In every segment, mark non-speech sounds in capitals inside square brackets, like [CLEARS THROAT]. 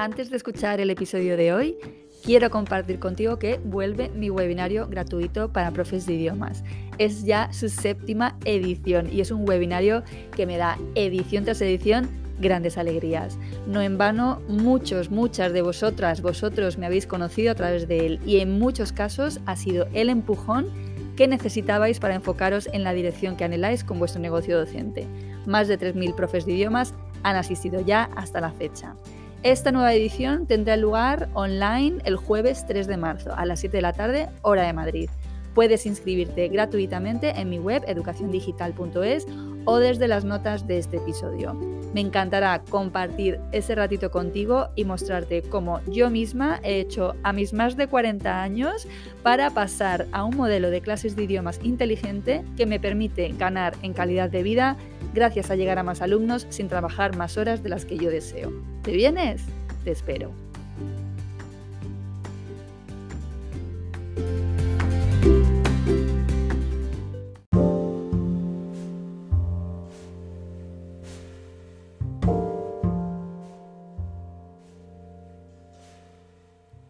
Antes de escuchar el episodio de hoy, quiero compartir contigo que vuelve mi webinario gratuito para profes de idiomas. Es ya su séptima edición y es un webinario que me da edición tras edición grandes alegrías. No en vano, muchos, muchas de vosotras, vosotros me habéis conocido a través de él y en muchos casos ha sido el empujón que necesitabais para enfocaros en la dirección que anheláis con vuestro negocio docente. Más de 3.000 profes de idiomas han asistido ya hasta la fecha. Esta nueva edición tendrá lugar online el jueves 3 de marzo a las 7 de la tarde, hora de Madrid. Puedes inscribirte gratuitamente en mi web educaciondigital.es o desde las notas de este episodio. Me encantará compartir ese ratito contigo y mostrarte cómo yo misma he hecho a mis más de 40 años para pasar a un modelo de clases de idiomas inteligente que me permite ganar en calidad de vida gracias a llegar a más alumnos sin trabajar más horas de las que yo deseo. ¿Te vienes? Te espero.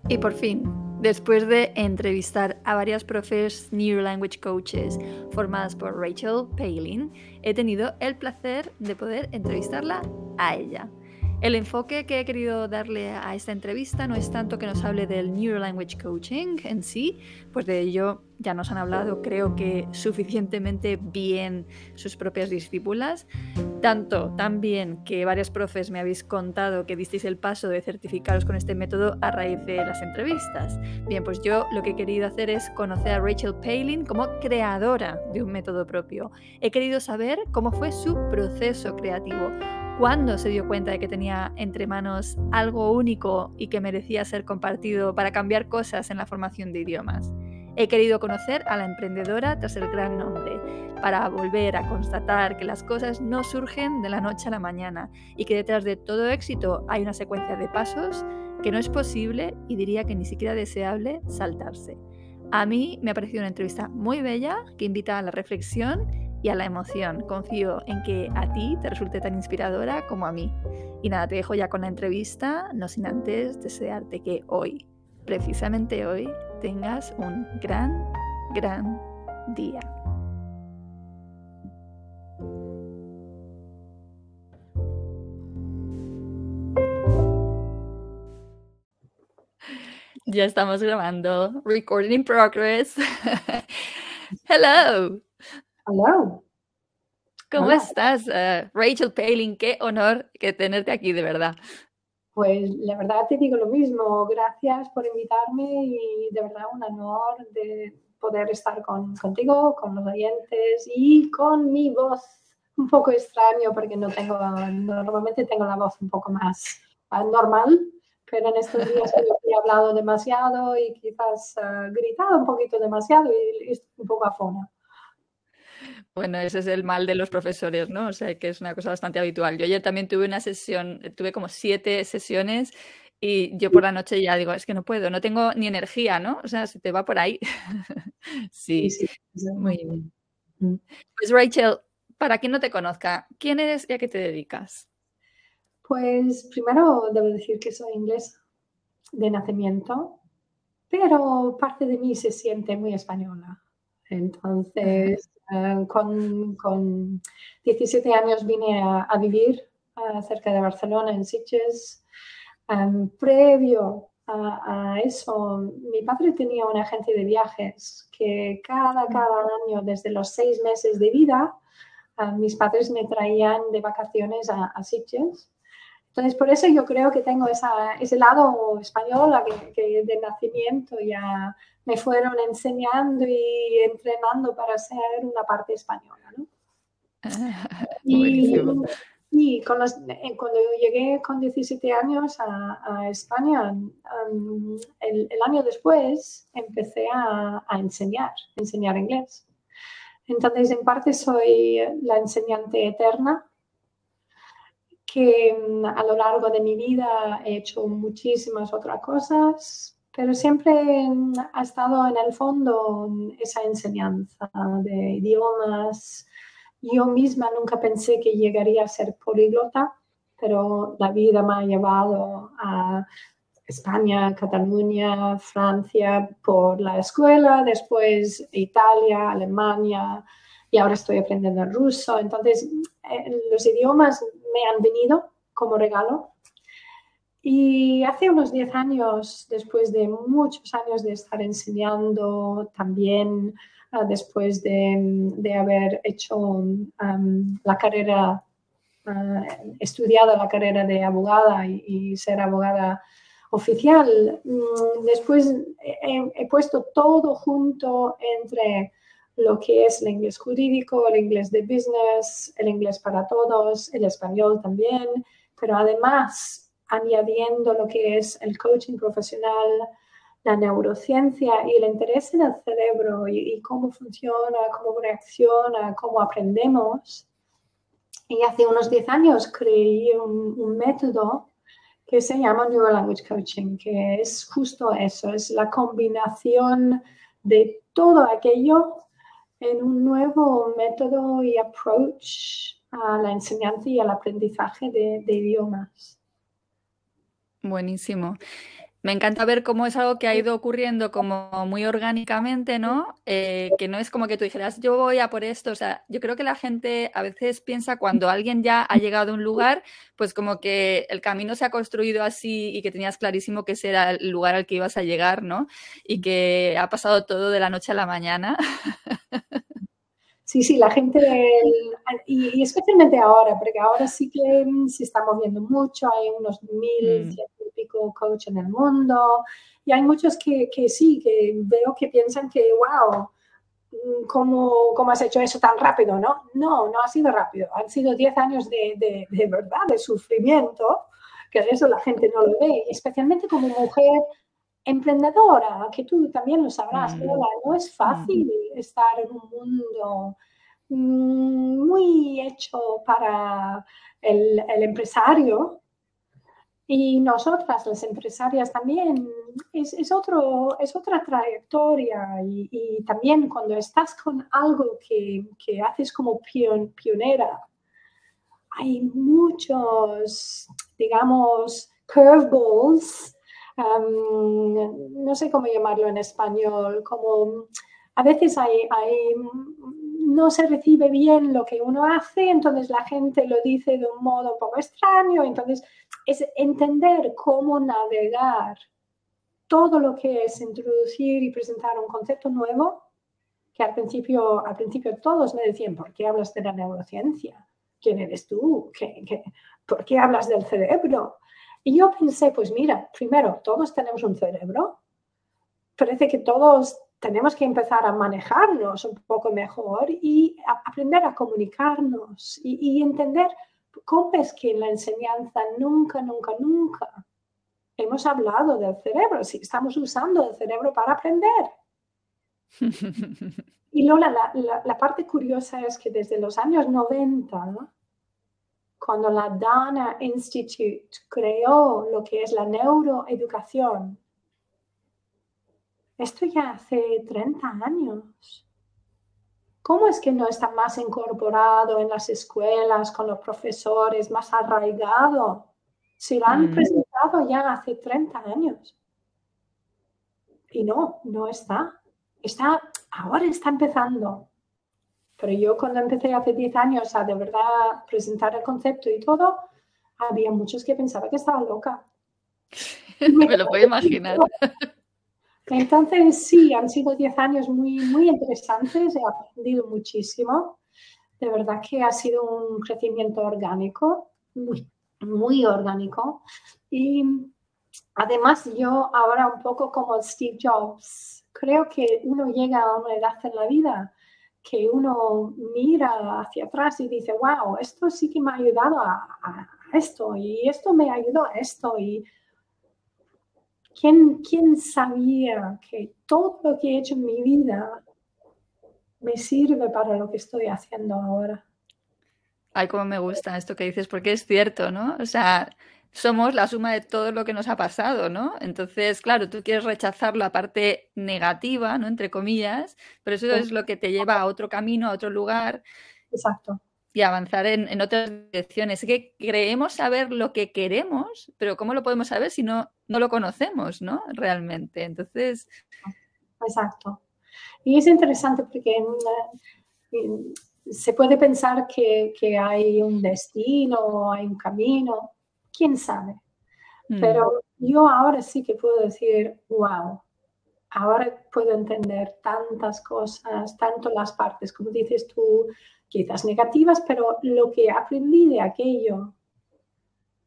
Y por fin, después de entrevistar a varias profes New Language Coaches formadas por Rachel Palin, he tenido el placer de poder entrevistarla a ella. El enfoque que he querido darle a esta entrevista no es tanto que nos hable del Neuro Language Coaching en sí, pues de ello ya nos han hablado creo que suficientemente bien sus propias discípulas, tanto también que varias profes me habéis contado que disteis el paso de certificaros con este método a raíz de las entrevistas. Bien, pues yo lo que he querido hacer es conocer a Rachel Palin como creadora de un método propio. He querido saber cómo fue su proceso creativo cuándo se dio cuenta de que tenía entre manos algo único y que merecía ser compartido para cambiar cosas en la formación de idiomas. He querido conocer a la emprendedora tras el gran nombre, para volver a constatar que las cosas no surgen de la noche a la mañana y que detrás de todo éxito hay una secuencia de pasos que no es posible y diría que ni siquiera deseable saltarse. A mí me ha parecido una entrevista muy bella que invita a la reflexión y a la emoción. Confío en que a ti te resulte tan inspiradora como a mí. Y nada, te dejo ya con la entrevista, no sin antes desearte que hoy, precisamente hoy, tengas un gran, gran día. Ya estamos grabando. Recording in progress. [LAUGHS] Hello. Hello. ¿Cómo estás, uh, Rachel Palin? Qué honor que tenerte aquí, de verdad. Pues la verdad te digo lo mismo. Gracias por invitarme y de verdad un honor de poder estar con, contigo, con los oyentes y con mi voz un poco extraño porque no tengo, normalmente tengo la voz un poco más uh, normal, pero en estos días he hablado demasiado y quizás uh, gritado un poquito demasiado y, y un poco afona. Bueno, ese es el mal de los profesores, ¿no? O sea, que es una cosa bastante habitual. Yo ayer también tuve una sesión, tuve como siete sesiones y yo por la noche ya digo, es que no puedo, no tengo ni energía, ¿no? O sea, se te va por ahí. [LAUGHS] sí, sí, muy bien. Mm. Pues Rachel, para quien no te conozca, ¿quién eres y a qué te dedicas? Pues primero debo decir que soy inglés de nacimiento, pero parte de mí se siente muy española. Entonces, eh, con, con, 17 años vine a, vivir uh, cerca de Barcelona, en Sitges. Um, previo a, eso, mi padre tenía una agencia de viajes que cada, cada año, desde los seis meses de vida, uh, mis padres me traían de vacaciones a, a Sitges. Entonces, por eso yo creo que tengo esa, ese lado español que, que de nacimiento ya me fueron enseñando y entrenando para ser una parte española. ¿no? [LAUGHS] y, y con eh, cuando llegué con 17 años a, España, el, año después empecé a, a, enseñar, enseñar inglés. Entonces, en parte soy la enseñante eterna, que mm, a lo largo de mi vida he hecho muchísimas otras cosas, pero siempre mm, ha estado en el fondo esa enseñanza de idiomas, yo misma nunca pensé que llegaría a ser políglota, pero la vida me ha llevado a España, Cataluña, Francia por la escuela, después Italia, Alemania y ahora estoy aprendiendo ruso. Entonces, eh, los idiomas me han venido como regalo. Y hace unos 10 años, después de muchos años de estar enseñando también Ah, después de, haber hecho la carrera, uh, estudiado la carrera de abogada y, ser abogada oficial. Mm, después he, puesto todo junto entre lo que es el inglés jurídico, el inglés de business, el inglés para todos, el español también, pero además añadiendo lo que es el coaching profesional, la neurociencia y el interés en el cerebro y, cómo funciona, cómo reacciona, cómo aprendemos. Y hace unos 10 años creé un, método que se llama Neuro Language Coaching, que es justo eso, es la combinación de todo aquello en un nuevo método y approach a la enseñanza y al aprendizaje de, idiomas. Buenísimo. Me encanta ver cómo es algo que ha ido ocurriendo como muy orgánicamente, ¿no? Eh, que no es como que tú dijeras, yo voy a por esto. O sea, yo creo que la gente a veces piensa cuando alguien ya ha llegado a un lugar, pues como que el camino se ha construido así y que tenías clarísimo que ese era el lugar al que ibas a llegar, ¿no? Y que ha pasado todo de la noche a la mañana. Sí, sí, la gente, y, especialmente ahora, porque ahora sí que se está moviendo mucho, hay unos mil, mm. Coach en el mundo, y hay muchos que, que, sí, que veo que piensan que, wow, ¿cómo, ¿cómo, has hecho eso tan rápido? No, no, no ha sido rápido, han sido 10 años de, de, de verdad, de sufrimiento, que eso la gente no lo ve, especialmente como mujer emprendedora, que tú también lo sabrás, pero mm. no es fácil mm. estar en un mundo mm, muy hecho para el, empresario. Y nosotras, las empresarias, también es, otro, es otra trayectoria. Y, también cuando estás con algo que, que haces como pionera, hay muchos, digamos, curveballs no sé cómo llamarlo en español, como a veces hay, no se recibe bien lo que uno hace, entonces la gente lo dice de un modo un poco extraño, entonces es entender cómo navegar todo lo que es introducir y presentar un concepto nuevo, que al principio, al principio todos me decían, ¿por qué hablas de la neurociencia? ¿Quién eres tú? por qué hablas del cerebro? Y yo pensé, pues mira, primero, todos tenemos un cerebro. Parece que todos tenemos que empezar a manejarnos un poco mejor y aprender a comunicarnos y, entender cómo es que en la enseñanza nunca, nunca, nunca hemos hablado del cerebro, si estamos usando el cerebro para aprender. [LAUGHS] y Lola, la, la, parte curiosa es que desde los años 90, cuando la Dana Institute creó lo que es la neuroeducación. Esto ya hace 30 años. ¿Cómo es que no está más incorporado en las escuelas, con los profesores, más arraigado? Si lo han mm. presentado ya hace 30 años. Y no, no está. Está, ahora está empezando. Pero yo cuando empecé hace 10 años a de verdad presentar el concepto y todo, había muchos que pensaban que estaba loca. [LAUGHS] Me lo puedo imaginar. Entonces, sí, han sido 10 años muy, muy interesantes, he aprendido muchísimo. De verdad que ha sido un crecimiento orgánico, muy, muy orgánico. Y además yo ahora un poco como Steve Jobs, creo que uno llega a una edad en la vida que uno mira hacia atrás y dice, wow, esto sí que me ha ayudado a, esto y esto me ayudó a esto. Y ¿quién, ¿quién sabía que todo lo que he hecho en mi vida me sirve para lo que estoy haciendo ahora? Ay, cómo me gusta esto que dices, porque es cierto, ¿no? O sea, somos la suma de todo lo que nos ha pasado, ¿no? Entonces, claro, tú quieres rechazar la parte negativa, ¿no? Entre comillas, pero eso es lo que te lleva a otro camino, a otro lugar. Exacto. Y avanzar en, otras direcciones. Es que creemos saber lo que queremos, pero ¿cómo lo podemos saber si no, no lo conocemos, ¿no? Realmente. Entonces. Exacto. Y es interesante porque se puede pensar que, que hay un destino, hay un camino, quién sabe. Mm. Pero yo ahora sí que puedo decir, wow, ahora puedo entender tantas cosas, tanto las partes, como dices tú, quizás negativas, pero lo que aprendí de aquello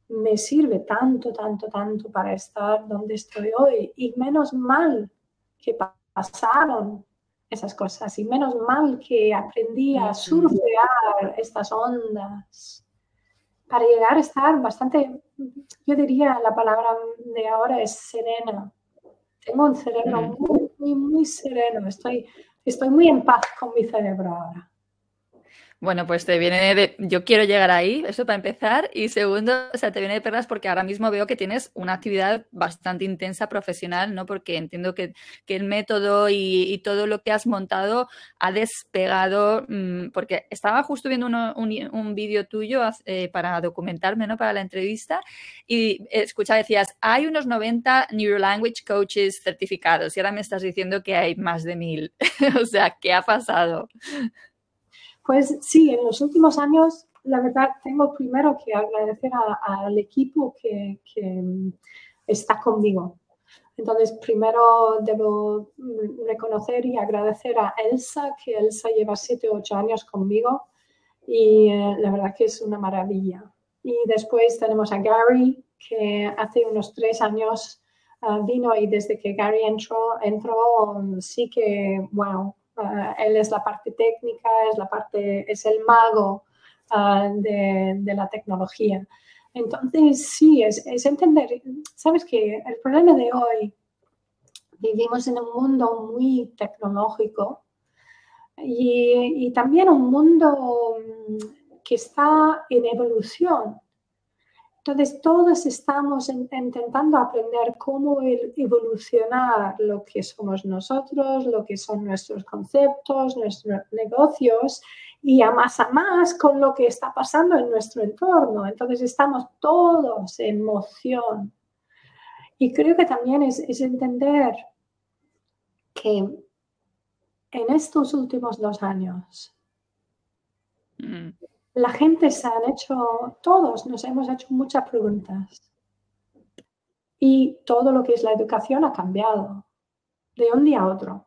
me sirve tanto, tanto, tanto para estar donde estoy hoy. Y menos mal que pasaron esas cosas y menos mal que aprendí a surfear estas ondas para llegar a estar bastante, yo diría la palabra de ahora es serena. Tengo un cerebro muy, muy, muy sereno. Estoy, estoy muy en paz con mi cerebro ahora. Bueno, pues te viene de. Yo quiero llegar ahí, eso para empezar. Y segundo, o sea, te viene de perlas porque ahora mismo veo que tienes una actividad bastante intensa profesional, ¿no? Porque entiendo que, el método y, todo lo que has montado ha despegado. Mm, porque estaba justo viendo un, vídeo tuyo eh, para documentarme, ¿no? Para la entrevista. Y escucha, decías, hay unos 90 Neurolanguage Coaches certificados. Y ahora me estás diciendo que hay más de mil. [LAUGHS] o sea, ¿qué ha pasado? Pues sí, en los últimos años, la verdad, tengo primero que agradecer al equipo que, está conmigo. Entonces, primero debo reconocer y agradecer a Elsa, que Elsa lleva siete o ocho años conmigo y eh, la verdad que es una maravilla. Y después tenemos a Gary, que hace unos tres años ah, vino y desde que Gary entró, entró sí que, wow, Ah, él es la parte técnica, es la parte, es el mago ah, de, la tecnología. Entonces, sí, es, entender, sabes que el problema de hoy, vivimos en un mundo muy tecnológico y, también un mundo mm, que está en evolución. Entonces, todos estamos intentando aprender cómo evolucionar lo que somos nosotros, lo que son nuestros conceptos, nuestros negocios y a más a más con lo que está pasando en nuestro entorno. Entonces, estamos todos en moción. Y creo que también es, entender que en estos últimos dos años, mm la gente se han hecho, todos nos hemos hecho muchas preguntas. Y todo lo que es la educación ha cambiado de un día a otro.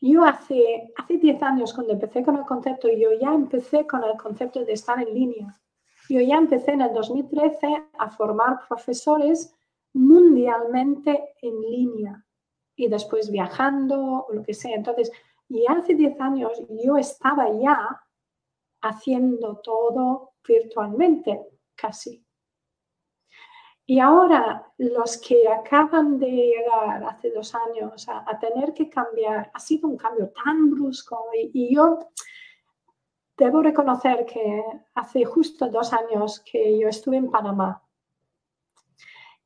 Yo hace, hace 10 años cuando empecé con el concepto, yo ya empecé con el concepto de estar en línea. Yo ya empecé en el 2013 a formar profesores mundialmente en línea y después viajando o lo que sea. Entonces, y hace 10 años yo estaba ya haciendo todo virtualmente, casi. Y ahora los que acaban de llegar hace dos años a, tener que cambiar, ha sido un cambio tan brusco y, yo debo reconocer que hace justo dos años que yo estuve en Panamá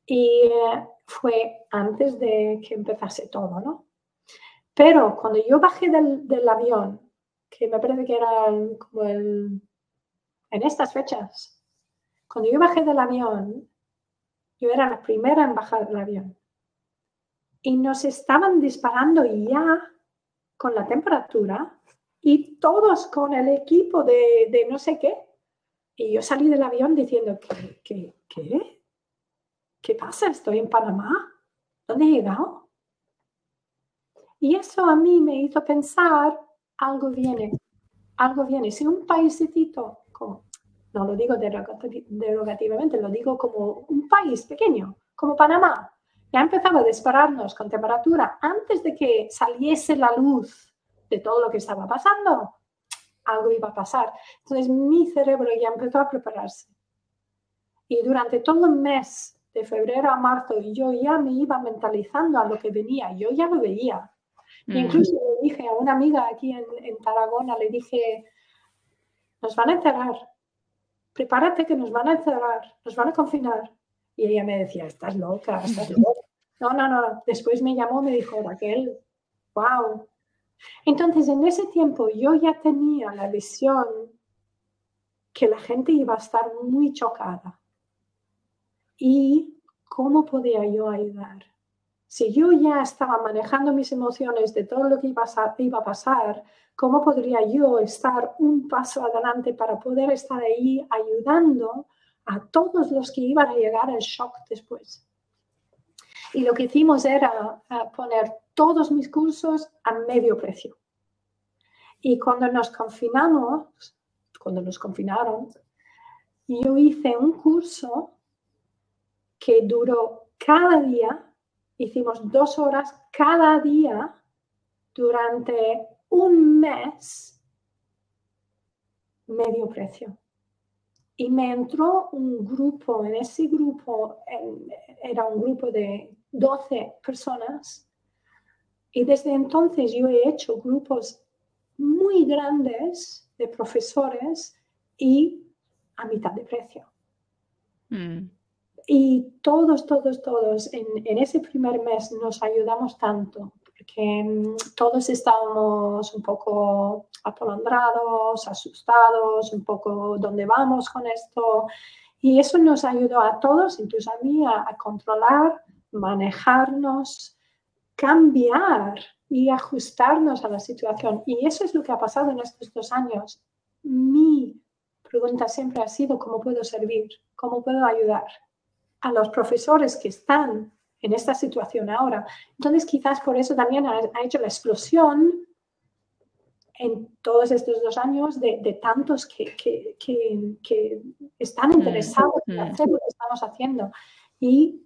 y eh, fue antes de que empezase todo, ¿no? Pero cuando yo bajé del, del avión que me parece que eran como el, en estas fechas. Cuando yo bajé del avión, yo era la primera en bajar del avión. Y nos estaban disparando ya con la temperatura y todos con el equipo de, de no sé qué. Y yo salí del avión diciendo, ¿qué, qué, qué? ¿Qué pasa? Estoy en Panamá. ¿Dónde he llegado? Y eso a mí me hizo pensar algo viene, algo viene. Si un paísito, no lo digo derogativamente, lo digo como un país pequeño, como Panamá, ya empezaba a dispararnos con temperatura antes de que saliese la luz de todo lo que estaba pasando, algo iba a pasar. Entonces mi cerebro ya empezó a prepararse. Y durante todo el mes de febrero a marzo yo ya me iba mentalizando a lo que venía, yo ya lo veía. Mm. Incluso le dije a una amiga aquí en, en Tarragona, le dije, nos van a encerrar, prepárate que nos van a encerrar, nos van a confinar. Y ella me decía, estás loca, estás [LAUGHS] loca. No, no, no. Después me llamó, me dijo, Raquel, wow. Entonces, en ese tiempo yo ya tenía la visión que la gente iba a estar muy chocada. ¿Y cómo podía yo ayudar? Si yo ya estaba manejando mis emociones de todo lo que iba a, pasar, ¿cómo podría yo estar un paso adelante para poder estar ahí ayudando a todos los que iban a llegar al shock después? Y lo que hicimos era eh, poner todos mis cursos a medio precio. Y cuando nos confinamos, cuando nos confinaron, yo hice un curso que duró cada día, hicimos dos horas cada día durante un mes, medio precio. Y me entró un grupo, en ese grupo era un grupo de 12 personas. Y desde entonces yo he hecho grupos muy grandes de profesores y a mitad de precio. Mm. Y todos, todos, todos en, ese primer mes nos ayudamos tanto, porque mm, todos estábamos un poco atolondrados, asustados, un poco dónde vamos con esto. Y eso nos ayudó a todos, incluso a mí, a controlar manejarnos, cambiar y ajustarnos a la situación. Y eso es lo que ha pasado en estos dos años. Mi pregunta siempre ha sido cómo puedo servir, cómo puedo ayudar a los profesores que están en esta situación ahora. Entonces, quizás por eso también ha, hecho la explosión en todos estos dos años de, tantos que, que, están mm, interesados en mm. hacer lo que estamos haciendo. Y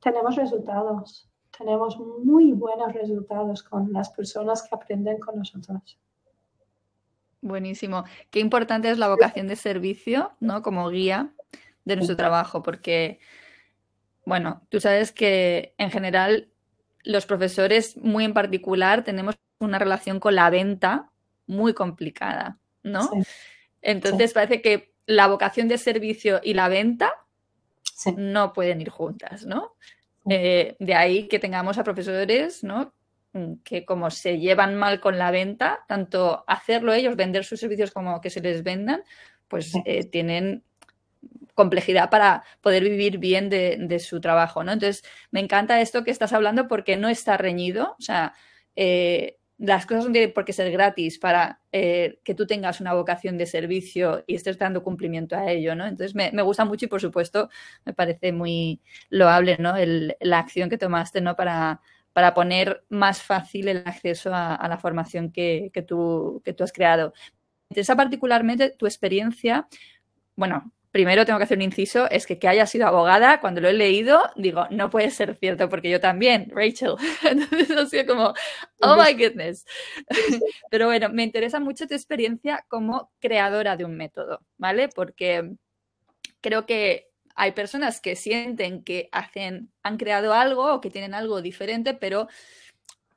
tenemos resultados, tenemos muy buenos resultados con las personas que aprenden con nosotros. Buenísimo. Qué importante es la vocación de servicio, ¿no? Como guía de nuestro trabajo, porque, bueno, tú sabes que en general los profesores, muy en particular, tenemos una relación con la venta muy complicada, ¿no? Entonces parece que la vocación de servicio y la venta no pueden ir juntas, ¿no? Eh, de ahí que tengamos a profesores, ¿no? Mm, que como se llevan mal con la venta, tanto hacerlo ellos, vender sus servicios como que se les vendan, pues eh, tienen complejidad para poder vivir bien de, su trabajo, ¿no? Entonces, me encanta esto que estás hablando porque no está reñido, o sea, eh, las cosas no tienen por qué ser gratis para eh, que tú tengas una vocación de servicio y estés dando cumplimiento a ello, ¿no? Entonces me, gusta mucho y por supuesto me parece muy loable, ¿no? la acción que tomaste, ¿no? Para, para poner más fácil el acceso a, la formación que, tú, que tú has creado. Me interesa particularmente tu experiencia, bueno, primero tengo que hacer un inciso, es que que haya sido abogada, cuando lo he leído, digo, no puede ser cierto, porque yo también, Rachel. [LAUGHS] Entonces ha sido como, oh my goodness. Pero bueno, me interesa mucho tu experiencia como creadora de un método, ¿vale? Porque creo que hay personas que sienten que hacen, han creado algo o que tienen algo diferente, pero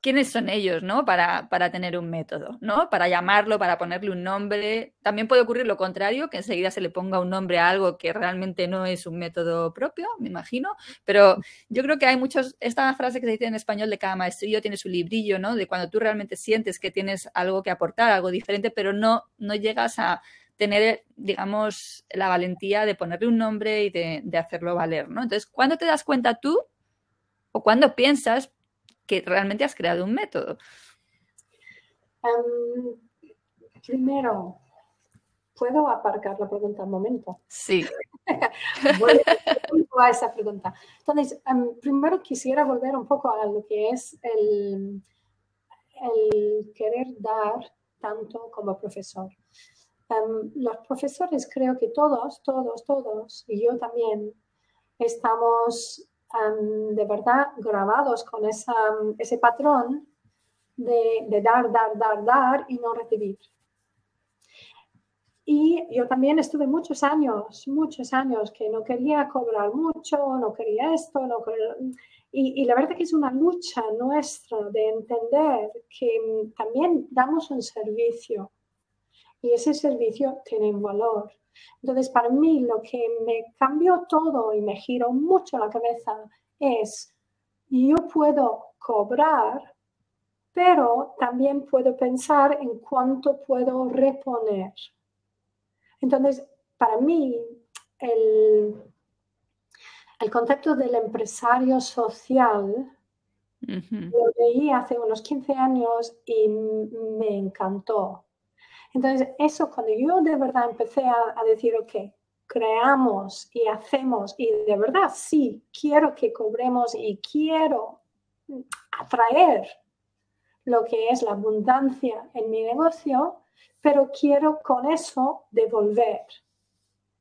quiénes son ellos, ¿no? Para, para, tener un método, ¿no? Para llamarlo, para ponerle un nombre. También puede ocurrir lo contrario, que enseguida se le ponga un nombre a algo que realmente no es un método propio, me imagino. Pero yo creo que hay muchos, esta frase que se dice en español de cada maestrillo tiene su librillo, ¿no? De cuando tú realmente sientes que tienes algo que aportar, algo diferente, pero no, no llegas a tener, digamos, la valentía de ponerle un nombre y de, hacerlo valer, ¿no? Entonces, ¿cuándo te das cuenta tú o cuándo piensas que realmente has creado un método? Em, primero, ¿puedo aparcar la pregunta un momento? Sí. [LAUGHS] Voy a esa pregunta. Entonces, em, primero quisiera volver un poco a lo que es el, el querer dar tanto como profesor. Em, los profesores creo que todos, todos, todos, y yo también, estamos de verdad grabados con ese patrón de, de dar, dar, dar, dar y no recibir. Y yo también estuve muchos años, muchos años que no quería cobrar mucho, no quería esto, no Y, y, la verdad que es una lucha nuestra de entender que también damos un servicio y ese servicio tiene un valor. Entonces, para mí lo que me cambió todo y me giró mucho la cabeza es, yo puedo cobrar, pero también puedo pensar en cuánto puedo reponer. Entonces, para mí, el, el concepto del empresario social lo leí hace unos 15 años y me encantó. Entonces, eso cuando yo de verdad empecé a, a decir, ok, creamos y hacemos y de verdad sí, quiero que cobremos y quiero atraer lo que es la abundancia en mi negocio, pero quiero con eso devolver.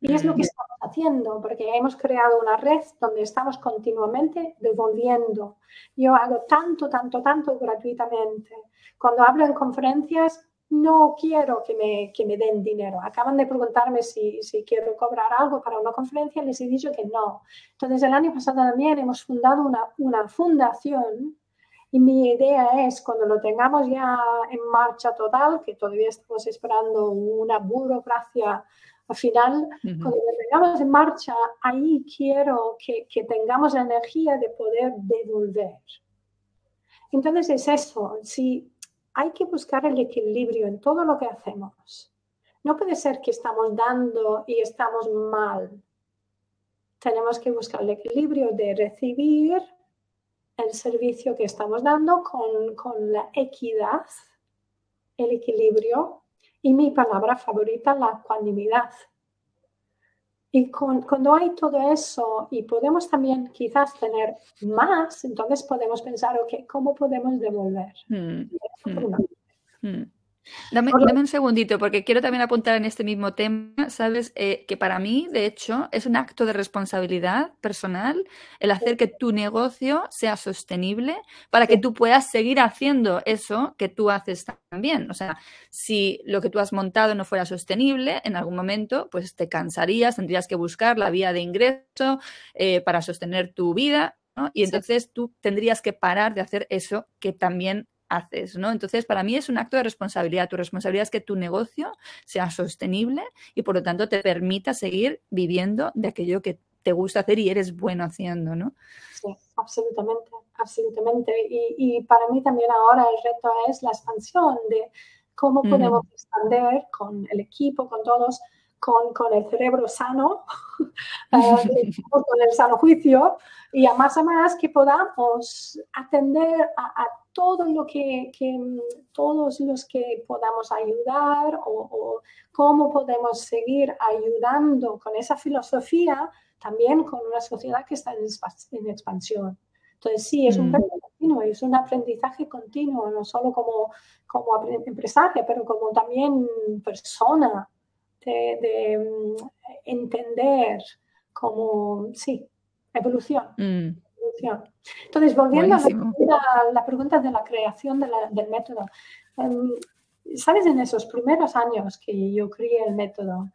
Y es lo que estamos haciendo, porque hemos creado una red donde estamos continuamente devolviendo. Yo hago tanto, tanto, tanto gratuitamente. Cuando hablo en conferencias, no quiero que me, que me den dinero. Acaban de preguntarme si, si, quiero cobrar algo para una conferencia, les he dicho que no. Entonces, el año pasado también hemos fundado una, una fundación y mi idea es, cuando lo tengamos ya en marcha total, que todavía estamos esperando una burocracia final, cuando lo tengamos en marcha, ahí quiero que, que tengamos la energía de poder devolver. Entonces es eso, si hay que buscar el equilibrio en todo lo que hacemos. No puede ser que estamos dando y estamos mal. Tenemos que buscar el equilibrio de recibir el servicio que estamos dando con, la equidad, el equilibrio y mi palabra favorita, la cuanimidad. Y cuando hay todo eso y podemos también quizás tener más, entonces podemos pensar, ok, ¿cómo podemos devolver? Hmm, hmm. Dame, un segundito, porque quiero también apuntar en este mismo tema, sabes, eh, que para mí, de hecho, es un acto de responsabilidad personal el hacer que tu negocio sea sostenible para que tú puedas seguir haciendo eso que tú haces también. O sea, si lo que tú has montado no fuera sostenible, en algún momento, pues te cansarías, tendrías que buscar la vía de ingreso eh, para sostener tu vida. Y entonces tú tendrías que parar de hacer eso que también haces, ¿no? Entonces, para mí es un acto de responsabilidad. Tu responsabilidad es que tu negocio sea sostenible y por lo tanto te permita seguir viviendo de aquello que te gusta hacer y eres bueno haciendo, ¿no? Sí, absolutamente, absolutamente. Y, para mí también ahora el reto es la expansión de cómo podemos expandir con el equipo, con todos, con, con el cerebro sano, [LAUGHS] eh, [LAUGHS] con el sano juicio, y a más a más que podamos atender a, a todo lo que, todos los que podamos ayudar o, cómo podemos seguir ayudando con esa filosofía, también con una sociedad que está en, expansión. Entonces, sí, es un mm. continuo, es un aprendizaje continuo, no solo como, como empresaria, pero como también persona, de, mm, entender como, sí, evolución. Mm. Entonces, volviendo a la, pregunta de la creación del método, em, sabes, en esos primeros años que yo creé el método,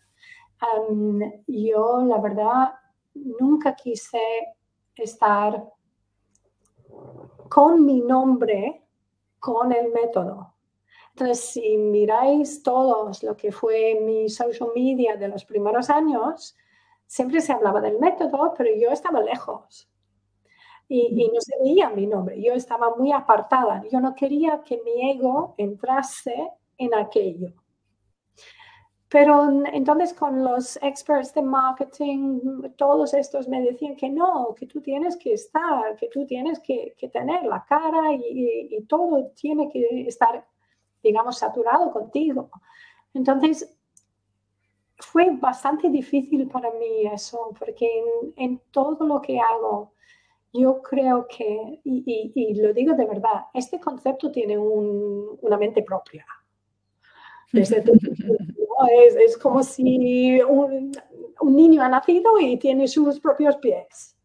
em, yo la verdad nunca quise estar con mi nombre con el método. Entonces, si miráis todos lo que fue mi social media de los primeros años, siempre se hablaba del método, pero yo estaba lejos y, no se veía mi nombre. Yo estaba muy apartada. Yo no quería que mi ego entrase en aquello. Pero entonces con los experts de marketing, todos estos me decían que no, que tú tienes que estar, que tú tienes que, tener la cara y, y, todo tiene que estar, digamos, saturado contigo. Entonces fue bastante difícil para mí eso, porque en, en todo lo que hago, yo creo que, y, lo digo de verdad, este concepto tiene una mente propia. [LAUGHS] es, como si un, niño ha nacido y tiene sus propios pies.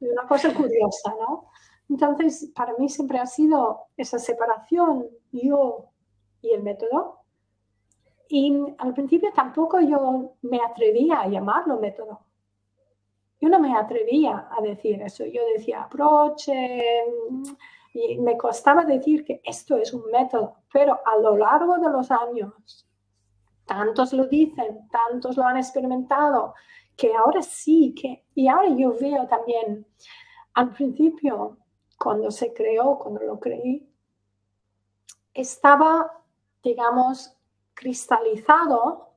Es una cosa curiosa, ¿no? Entonces, para mí siempre ha sido esa separación, yo y el método. Y al principio tampoco yo me atrevía a llamarlo método. Yo no me atrevía a decir eso. Yo decía approach y me costaba decir que esto es un método. Pero a lo largo de los años, tantos lo dicen, tantos lo han experimentado, que ahora sí, que, y ahora yo veo también, al principio, cuando se creó, cuando lo creí, estaba, digamos, cristalizado,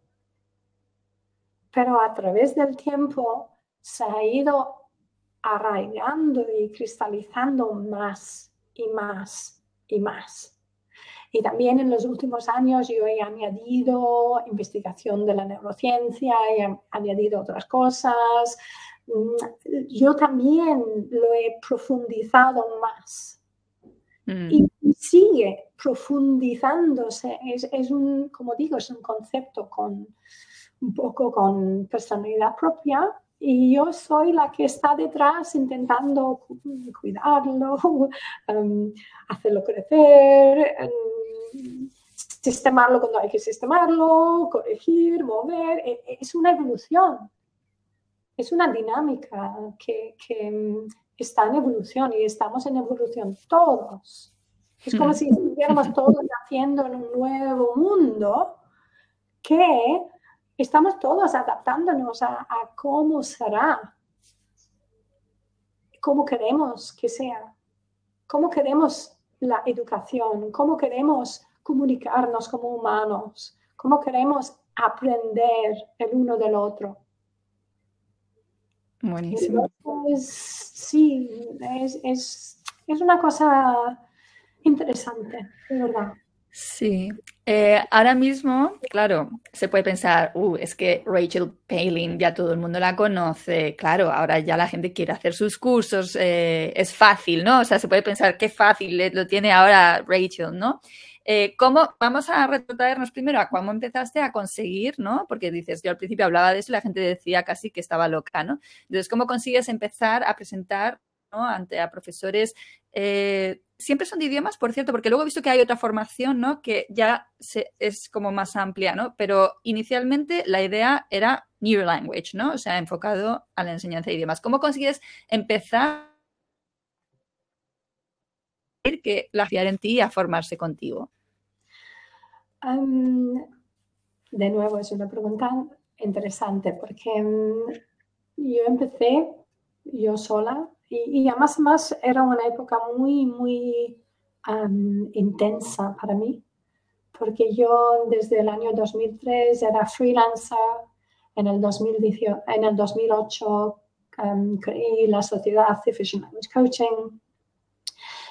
pero a través del tiempo se ha ido arraigando y cristalizando más y más y más. Y también en los últimos años yo he añadido investigación de la neurociencia, he añadido otras cosas. Mm, yo también lo he profundizado más. Mm. Y sigue profundizándose. Es, es, un, como digo, es un concepto con un poco con personalidad propia, y yo soy la que está detrás intentando cuidarlo, [LAUGHS] em, hacerlo crecer, em, sistemarlo cuando hay que sistemarlo, corregir, mover. E, e, es una evolución, es una dinámica que, que em, está en evolución y estamos en evolución todos. Es como hmm. si estuviéramos todos naciendo en un nuevo mundo que estamos todos adaptándonos a, cómo será, cómo queremos que sea, cómo queremos la educación, cómo queremos comunicarnos como humanos, cómo queremos aprender el uno del otro. Buenísimo. sí, es, es una cosa interesante, de verdad. Sí, eh, ahora mismo, claro, se puede pensar, uh, es que Rachel Palin ya todo el mundo la conoce, claro, ahora ya la gente quiere hacer sus cursos, eh, es fácil, ¿no? O sea, se puede pensar qué fácil lo tiene ahora Rachel, ¿no? Eh, ¿Cómo, vamos a retrotraernos primero a cómo empezaste a conseguir, ¿no? Porque dices, yo al principio hablaba de eso y la gente decía casi que estaba loca, ¿no? Entonces, ¿cómo consigues empezar a presentar ¿no? ante a profesores siempre son de idiomas, por cierto, porque luego he visto que hay otra formación, ¿no? Que ya es como más amplia, ¿no? Pero inicialmente la idea era New Language, ¿no? O sea, enfocado a la enseñanza de idiomas. ¿Cómo consigues empezar que la fiar en ti a formarse contigo? de nuevo, es una pregunta interesante porque yo empecé yo sola y, además más era una época muy, muy intensa para mí, porque yo desde el año 2003 era freelancer, en el, 2018, en el 2008 creí la sociedad Artificial Language Coaching.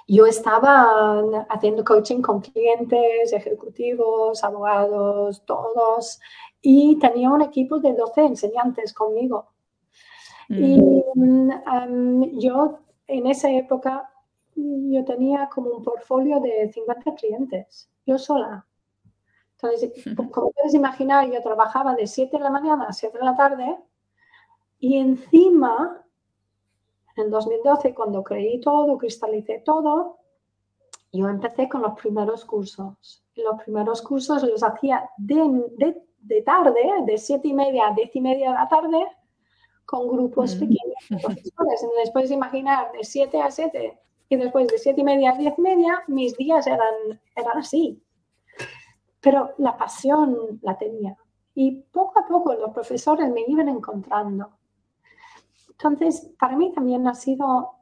Yo estaba haciendo coaching con clientes, ejecutivos, abogados, todos, y tenía un equipo de 12 enseñantes conmigo. Y mm, yo en esa época yo tenía como un portfolio de 50 clientes, yo sola. Entonces, [LAUGHS] como puedes imaginar, yo trabajaba de 7 de la mañana a 7 de la tarde y encima, en 2012, cuando creí todo, cristalicé todo, yo empecé con los primeros cursos. Los primeros cursos los hacía de, de, de tarde, de 7 y media a 10 y media de la tarde, con grupos mm. pequeños de profesores. Entonces puedes imaginar de 7 a 7 y después de 7 y media a 10 y media, mis días eran, eran así. Pero la pasión la tenía. Y poco a poco los profesores me iban encontrando. Entonces, para mí también ha sido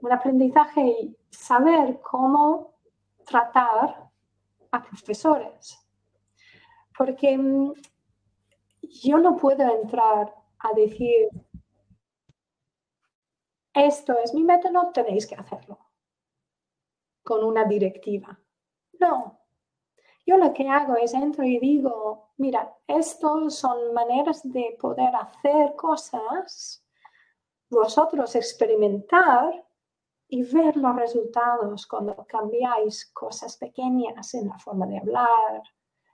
un aprendizaje saber cómo tratar a profesores. Porque mm, yo no puedo entrar a decir, esto es mi método, tenéis que hacerlo con una directiva. No. Yo lo que hago es entro y digo, mira, estos son maneras de poder hacer cosas, vosotros experimentar y ver los resultados cuando cambiáis cosas pequeñas en la forma de hablar,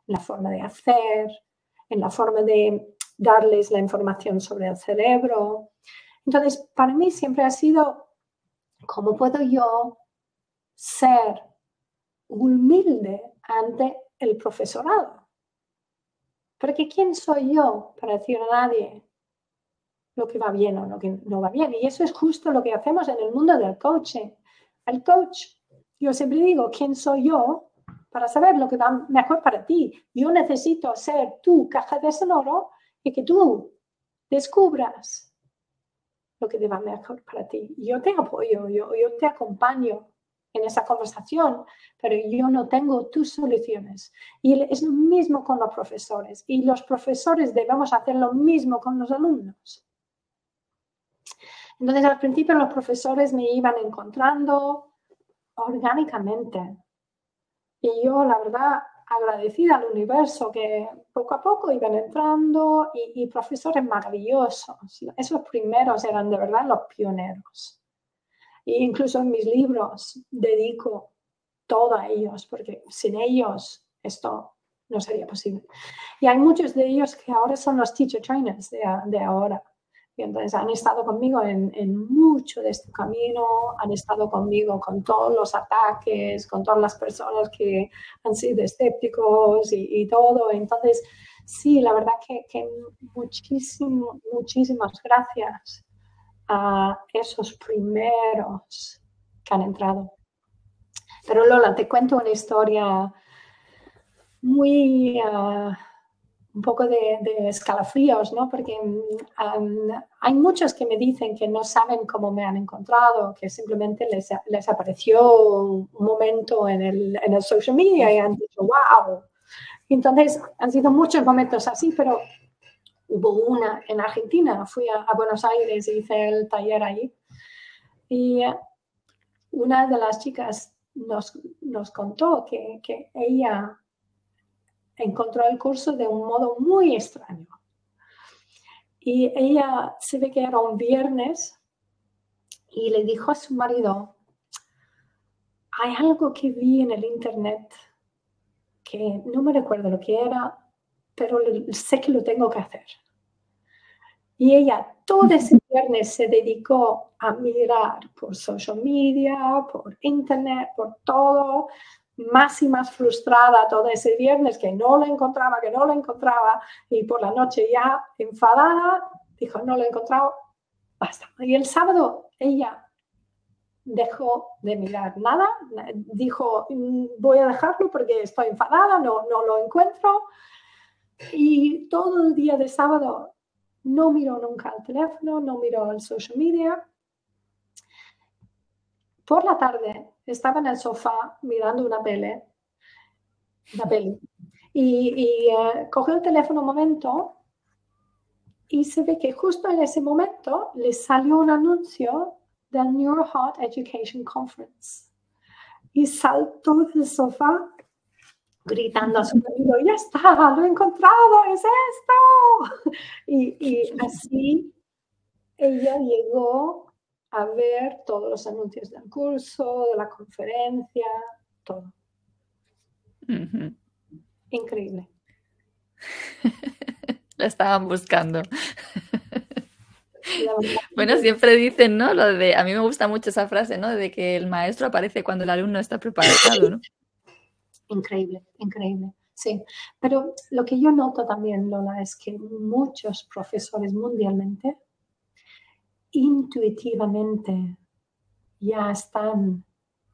en la forma de hacer, en la forma de darles la información sobre el cerebro. Entonces, para mí siempre ha sido ¿cómo puedo yo ser humilde ante el profesorado? Porque ¿quién soy yo para decir a nadie lo que va bien o lo que no va bien? Y eso es justo lo que hacemos en el mundo del coaching. El coach, yo siempre digo, ¿quién soy yo para saber lo que va mejor para ti? Yo necesito ser tu caja de sonoro y que tú descubras lo que te va mejor para ti. Yo te apoyo, yo, yo te acompaño en esa conversación, pero yo no tengo tus soluciones. Y es lo mismo con los profesores. Y los profesores debemos hacer lo mismo con los alumnos. Entonces, al principio los profesores me iban encontrando orgánicamente. Y yo, la verdad, agradecida al universo que poco a poco iban entrando y, profesores maravillosos. Esos primeros eran de verdad los pioneros. E incluso en mis libros dedico todo a ellos, porque sin ellos esto no sería posible. Y hay muchos de ellos que ahora son los teacher trainers de ahora. Y entonces han estado conmigo en, mucho de este camino, han estado conmigo con todos los ataques, con todas las personas que han sido escépticos y, todo. Entonces, sí, la verdad que, que muchísimo, muchísimas gracias a esos primeros que han entrado. Pero Lola, te cuento una historia muy... Ah, un poco de, escalafríos, ¿no? Porque mm, hay muchos que me dicen que no saben cómo me han encontrado, que simplemente les, les apareció un momento en el, en el social media y han dicho, wow. Entonces, han sido muchos momentos así, pero hubo una en Argentina. Fui a, Buenos Aires y hice el taller ahí. Y una de las chicas nos, nos contó que, que ella encontró el curso de un modo muy extraño. Y ella se ve que era un viernes y le dijo a su marido, hay algo que vi en el internet que no me recuerdo lo que era, pero sé que lo tengo que hacer. Y ella todo ese [LAUGHS] viernes se dedicó a mirar por social media, por internet, por todo, más y más frustrada todo ese viernes que no lo encontraba, que no lo encontraba y por la noche ya enfadada, dijo, no lo he encontrado, basta. Y el sábado ella dejó de mirar nada, dijo, voy a dejarlo porque estoy enfadada, no, no lo encuentro. Y todo el día de sábado no miró nunca el teléfono, no miró el social media. Por la tarde estaba en el sofá mirando una peli, una peli y, y eh, cogió el teléfono un momento y se ve que justo en ese momento le salió un anuncio del Neuroheart Education Conference. Y saltó del sofá gritando a su marido, ya está, lo he encontrado, es esto. [LAUGHS] Y, y así ella llegó a ver todos los anuncios del curso, de la conferencia, todo. Increíble. [LAUGHS] La estaban buscando. bueno, siempre dicen, ¿no? Lo de, a mí me gusta mucho esa frase, ¿no? De que el maestro aparece cuando el alumno está preparado, ¿no? Increíble, increíble. Sí, pero lo que yo noto también, Lola, es que muchos profesores mundialmente intuitivamente ya están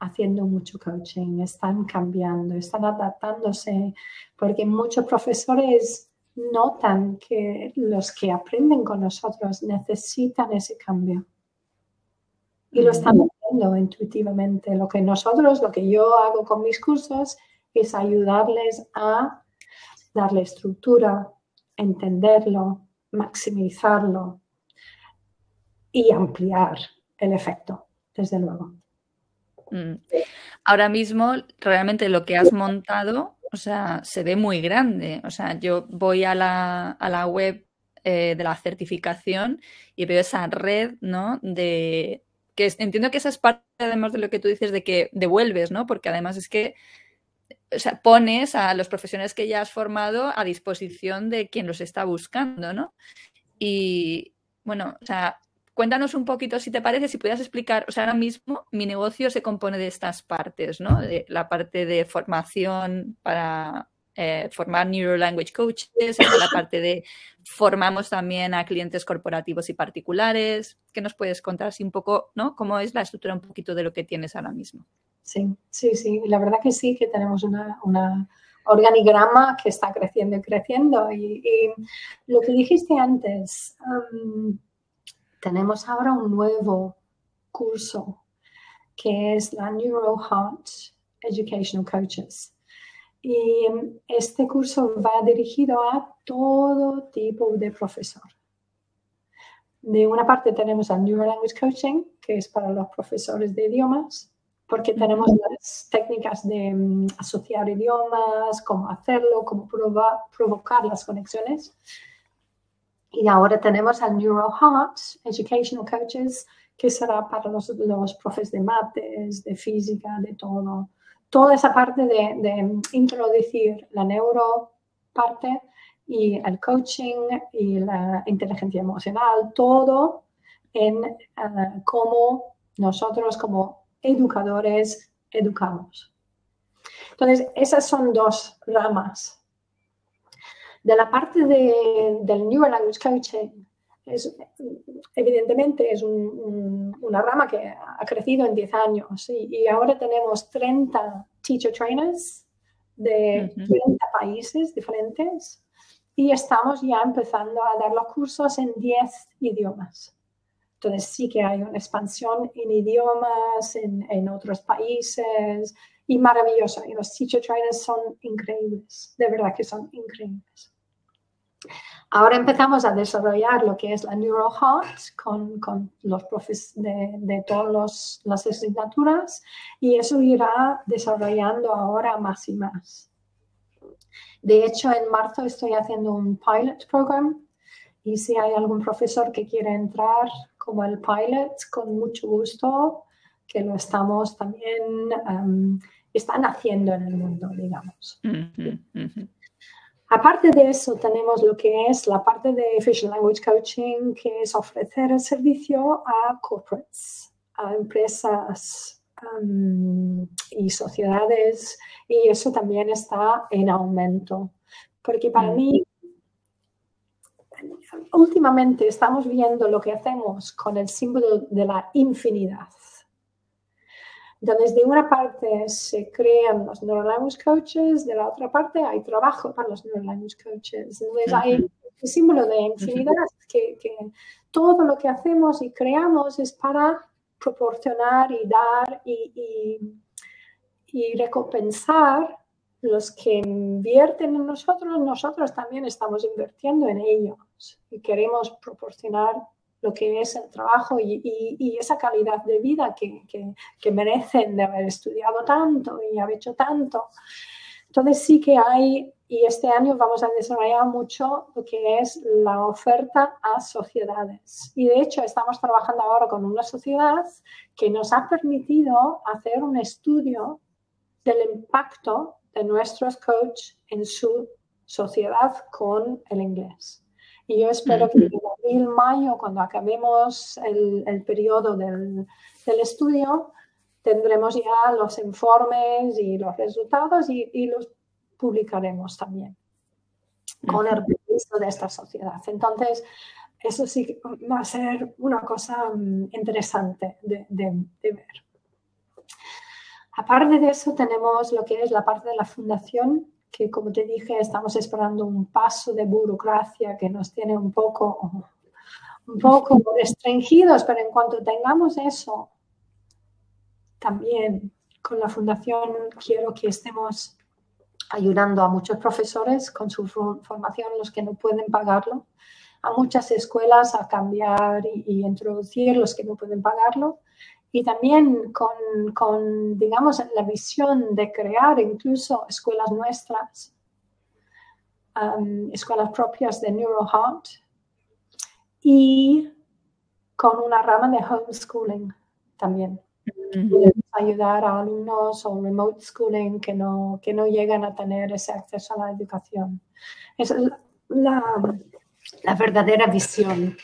haciendo mucho coaching, están cambiando, están adaptándose, porque muchos profesores notan que los que aprenden con nosotros necesitan ese cambio. Y lo están haciendo intuitivamente. Lo que nosotros, lo que yo hago con mis cursos es ayudarles a darle estructura, entenderlo, maximizarlo, y ampliar el efecto, desde luego. Mm. Ahora mismo, realmente lo que has montado, o sea, se ve muy grande. O sea, yo voy a la, a la web eh, de la certificación y veo esa red, ¿no? De que entiendo que esa es parte, además de lo que tú dices, de que devuelves, ¿no? Porque además es que o sea, pones a los profesionales que ya has formado a disposición de quien los está buscando, ¿no? Y bueno, o sea, cuéntanos un poquito, si te parece, si pudieras explicar, o sea, ahora mismo mi negocio se compone de estas partes, ¿no? De la parte de formación para eh, formar Neuro Language Coaches, la parte de formamos también a clientes corporativos y particulares. ¿Qué nos puedes contar así un poco, ¿no? ¿Cómo es la estructura un poquito de lo que tienes ahora mismo? Sí, sí, sí. La verdad que sí, que tenemos una, organigrama que está creciendo y creciendo. Y, lo que dijiste antes, tenemos ahora un nuevo curso que es la Neuro Heart Educational Coaches. Y este curso va dirigido a todo tipo de profesor. De una parte tenemos el Neuro Language Coaching, que es para los profesores de idiomas, porque tenemos las técnicas de mm, asociar idiomas, cómo hacerlo, cómo provocar las conexiones. Y ahora tenemos al Neuro Educational Coaches, que será para los, los profes de mates, de física, de todo toda esa parte de, introducir la neuro parte y el coaching y la inteligencia emocional, todo en uh, cómo nosotros como educadores educamos. Entonces, esas son dos ramas. De la parte del New Language Coaching, evidentemente es una rama que ha crecido en 10 años y, ahora tenemos 30 teacher trainers de 30 países diferentes y estamos ya empezando a dar los cursos en 10 idiomas. Entonces sí que hay una expansión en idiomas, en, en otros países y maravilloso. Y los teacher trainers son increíbles, de verdad que son increíbles. Ahora empezamos a desarrollar lo que es la NeuroHeart con, con los profes de, de todas las asignaturas y eso irá desarrollando ahora más y más. De hecho, en marzo estoy haciendo un pilot program y si hay algún profesor que quiere entrar como el pilot, con mucho gusto, que lo estamos también, um, están haciendo en el mundo, digamos. Aparte de eso, tenemos lo que es la parte de Efficient Language Coaching, que es ofrecer el servicio a corporates, a empresas um, y sociedades, y eso también está en aumento. Porque para mm. mí, últimamente estamos viendo lo que hacemos con el símbolo de la infinidad. Entonces, de una parte se crean los Neurolanguage Coaches, de la otra parte hay trabajo para los Neurolanguage Coaches. Entonces, hay un símbolo de infinidad que, todo lo que hacemos y creamos es para proporcionar y dar y, y recompensar los que invierten en nosotros, nosotros también estamos invirtiendo en ellos y queremos proporcionar lo que es el trabajo y, esa calidad de vida que, que, merecen de haber estudiado tanto y haber hecho tanto. Entonces sí que hay, y este año vamos a desarrollar mucho lo que es la oferta a sociedades. Y de hecho estamos trabajando ahora con una sociedad que nos ha permitido hacer un estudio del impacto de nuestros coaches en su sociedad con el inglés. Y yo espero que en abril, mayo, cuando acabemos el, el periodo del, del, estudio, tendremos ya los informes y los resultados y, y los publicaremos también con el permiso de esta sociedad. Entonces, eso sí va a ser una cosa mm, interesante de, de, de, ver. Aparte de eso, tenemos lo que es la parte de la fundación, que como te dije, estamos esperando un paso de burocracia que nos tiene un poco, un poco restringidos, pero en cuanto tengamos eso, también con la fundación quiero que estemos ayudando a muchos profesores con su formación, los que no pueden pagarlo, a muchas escuelas a cambiar y, y introducir los que no pueden pagarlo y también con, con, digamos, la visión de crear incluso escuelas nuestras, um, escuelas propias de NeuroHeart y con una rama de homeschooling también. Ayudar a alumnos o remote schooling que no, que no llegan a tener ese acceso a la educación. Esa es la, la verdadera visión.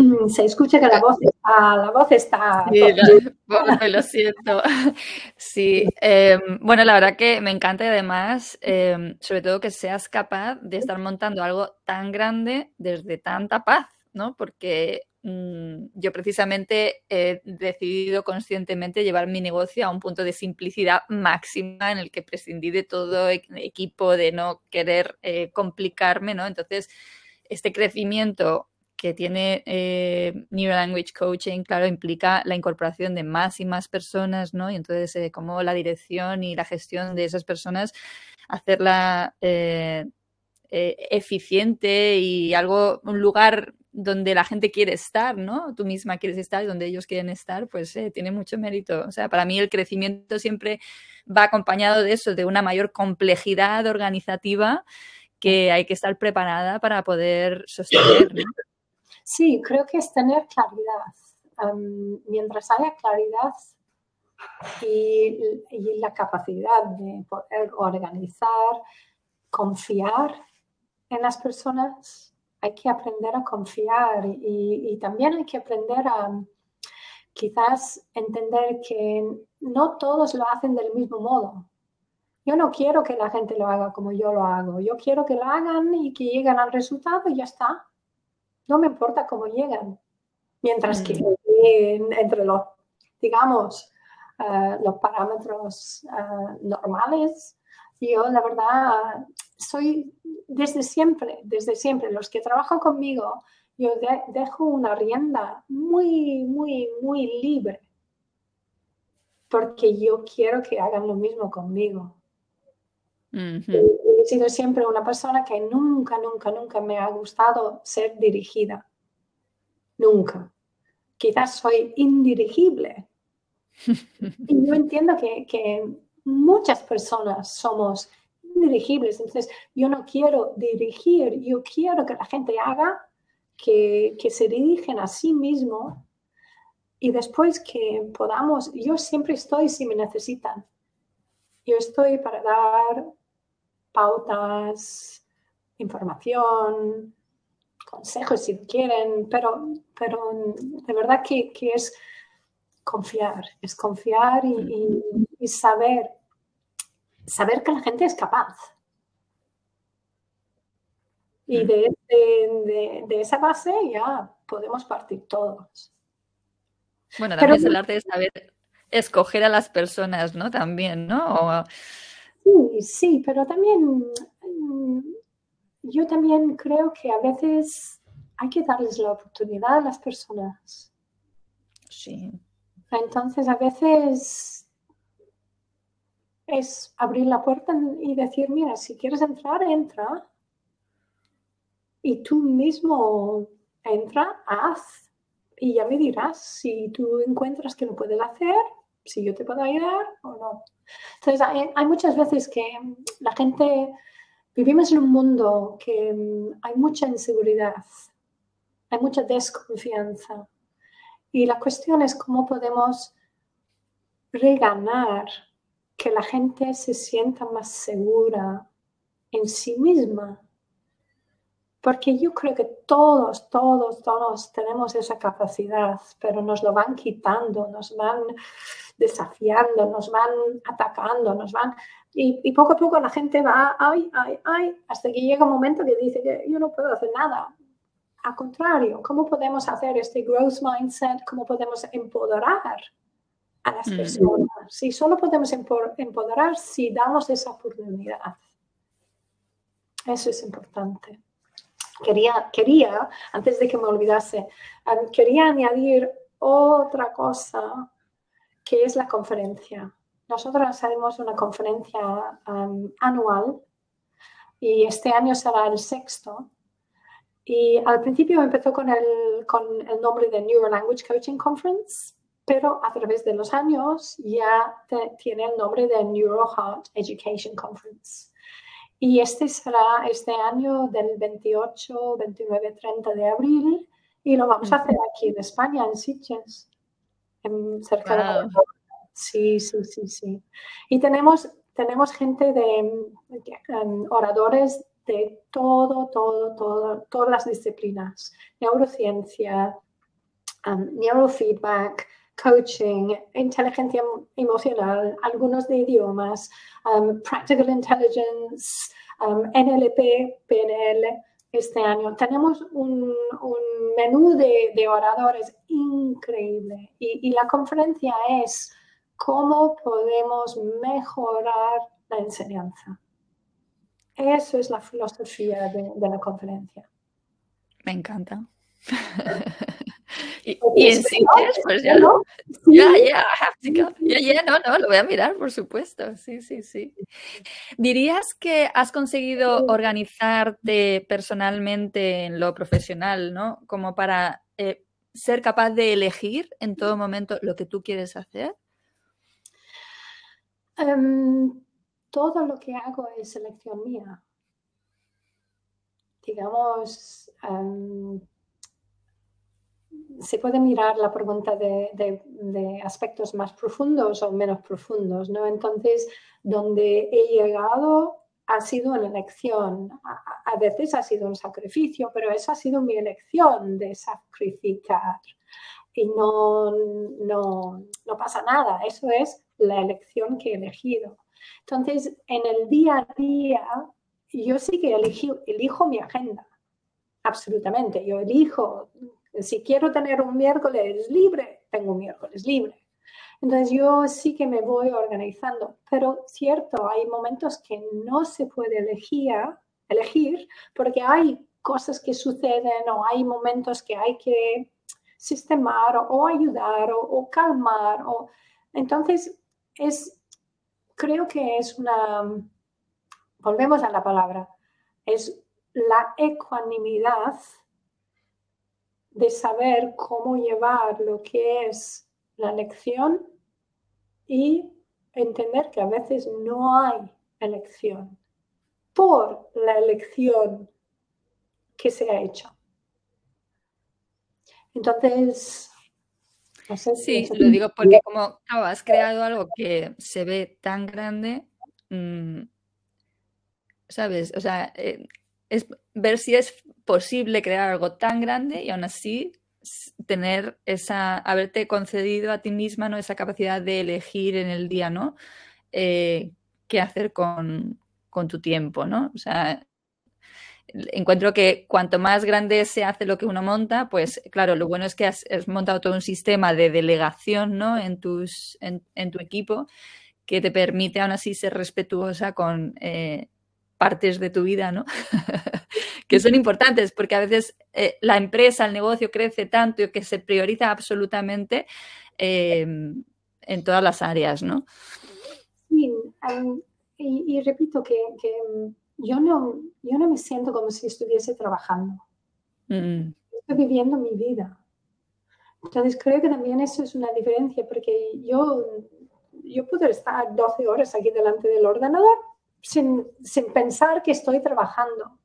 [CLEARS THROAT] se escucha que la voz está... La voz está [LAUGHS] lo siento. [LAUGHS] Sí, em, bueno, la verdad que me encanta y además, em, sobre todo que seas capaz de estar montando algo tan grande desde tanta paz, ¿no? Porque mm, yo precisamente he decidido conscientemente llevar mi negocio a un punto de simplicidad máxima en el que prescindí de todo e-, equipo, de no querer eh, complicarme, ¿no? Entonces, este crecimiento que tiene eh, Language Coaching, claro, implica la incorporación de más y más personas, ¿no? Y entonces, eh, como la dirección y la gestión de esas personas, hacerla eh, eficiente y algo, un lugar donde la gente quiere estar, ¿no? Tú misma quieres estar y donde ellos quieren estar, pues tiene mucho mérito. O sea, para mí el crecimiento siempre va acompañado de eso, de una mayor complejidad organizativa que hay que estar preparada para poder sostener. ¿no? Sí, creo que es tener claridad. mientras haya claridad y, la capacidad de poder organizar, confiar en las personas, hay que aprender a confiar y, también hay que aprender a quizás entender que no todos lo hacen del mismo modo. Yo no quiero que la gente lo haga como yo lo hago. Yo quiero que lo hagan y que lleguen al resultado y ya está no me importa cómo llegan. Mientras que mm. entre los, digamos, eh, los parámetros eh, normales, yo la verdad soy desde siempre, desde siempre, los que trabajan conmigo, yo dejo una rienda muy, muy, muy libre, porque yo quiero que hagan lo mismo conmigo. He sido siempre una persona que nunca, nunca, nunca me ha gustado ser dirigida. Nunca. Quizás soy indirigible. y yo entiendo que, que muchas personas somos indirigibles. Entonces, yo no quiero dirigir, yo quiero que la gente haga, que, que se dirigen a sí mismo y después que podamos, yo siempre estoy si me necesitan. Yo estoy para dar pautas, información, consejos si quieren, pero, pero de verdad que, es confiar, es confiar y, saber, saber que la gente es capaz. Y mm. de, esa base ya podemos partir todos. Bueno, también es el arte de saber escoger a las personas, ¿no? También, ¿no? Sí, sí, pero también mm, yo también creo que a veces hay que darles la oportunidad a las personas. Sí. Entonces a veces es abrir la puerta y decir, mira, si quieres entrar, entra. Y tú mismo entra, haz. Y ya me dirás si tú encuentras que lo puedes hacer, si yo te puedo ayudar o no. Entonces, hay, muchas veces que la gente, vivimos en un mundo que mm, hay mucha inseguridad, hay mucha desconfianza. Y la cuestión es cómo podemos reganar que la gente se sienta más segura en sí misma. Porque yo creo que todos, todos, todos tenemos esa capacidad, pero nos lo van quitando, nos van desafiando, nos van atacando, nos van... Y, poco a poco la gente va, ay, ay, ay, hasta que llega un momento que dice que yo no puedo hacer nada. Al contrario, ¿cómo podemos hacer este growth mindset? ¿Cómo podemos empoderar a las mm. personas? Si solo podemos empoderar si damos esa oportunidad. Eso es importante. Quería, quería, antes de que me olvidase, quería añadir otra cosa ¿Qué es la conferencia? Nosotros hacemos una conferencia anual y este año será el sexto. Y al principio empezó con el, con el nombre de Neuro Language Coaching Conference, pero a través de los años ya tiene el nombre de Neuro Heart Education Conference. Y este será este año del 28, 29, 30 de abril y lo vamos a hacer aquí en España, en Sitges cerca de Sí, sí, sí, sí. Y tenemos, tenemos gente de, oradores de todo, todo, todo, todas las disciplinas. Neurociencia, um, neurofeedback, coaching, inteligencia emocional, algunos de idiomas, um, practical intelligence, um, NLP, PNL. Este año tenemos un, menú de, oradores increíble y, y la conferencia es cómo podemos mejorar la enseñanza. Eso es la filosofía de, la conferencia. Me encanta. [LAUGHS] y, en pues ya, ¿no? Ya, ya, ya, no, no, lo voy a mirar, por supuesto. Sí, sí, sí. ¿Dirías que has conseguido organizarte personalmente en lo profesional, ¿no? Como para eh, ser capaz de elegir en todo momento lo que tú quieres hacer? Em, todo lo que hago es selección mía. Digamos, em, se puede mirar la pregunta de, aspectos más profundos o menos profundos, ¿no? Entonces, donde he llegado ha sido una elección. A, veces ha sido un sacrificio, pero esa ha sido mi elección de sacrificar. Y no, no, no pasa nada, eso es la elección que he elegido. Entonces, en el día a día, yo sí que elijo, elijo mi agenda, absolutamente. Yo elijo, si quiero tener un miércoles libre, tengo un miércoles libre. Entonces yo sí que me voy organizando, pero cierto, hay momentos que no se puede elegir, elegir porque hay cosas que suceden o hay momentos que hay que sistemar o, ayudar o, calmar. Entonces es creo que es una, volvemos a la palabra, es la ecuanimidad de saber cómo llevar lo que es la lección y entender que a veces no hay elección por la elección que se ha hecho. Entonces, sí, lo digo porque como has creado algo que se ve tan grande, mm, ¿sabes? O sea, eh, es ver si es posible crear algo tan grande y aún así tener esa, haberte concedido a ti misma, ¿no? Esa capacidad de elegir en el día, ¿no? Eh, qué hacer con, con tu tiempo, ¿no? O sea, encuentro que cuanto más grande se hace lo que uno monta, pues claro, lo bueno es que has, montado todo un sistema de delegación ¿no? en, tus, en, tu equipo que te permite aún así ser respetuosa con eh, partes de tu vida, ¿no? [LAUGHS] que son importantes porque a veces eh, la empresa, el negocio crece tanto y que se prioriza absolutamente em, en todas las áreas, ¿no? Sí, y, repito que yo no, yo no me siento como si estuviese trabajando. Mm. Estoy viviendo mi vida. Entonces creo que también eso es una diferencia porque yo, yo puedo estar 12 horas aquí delante del ordenador sin, pensar que estoy trabajando.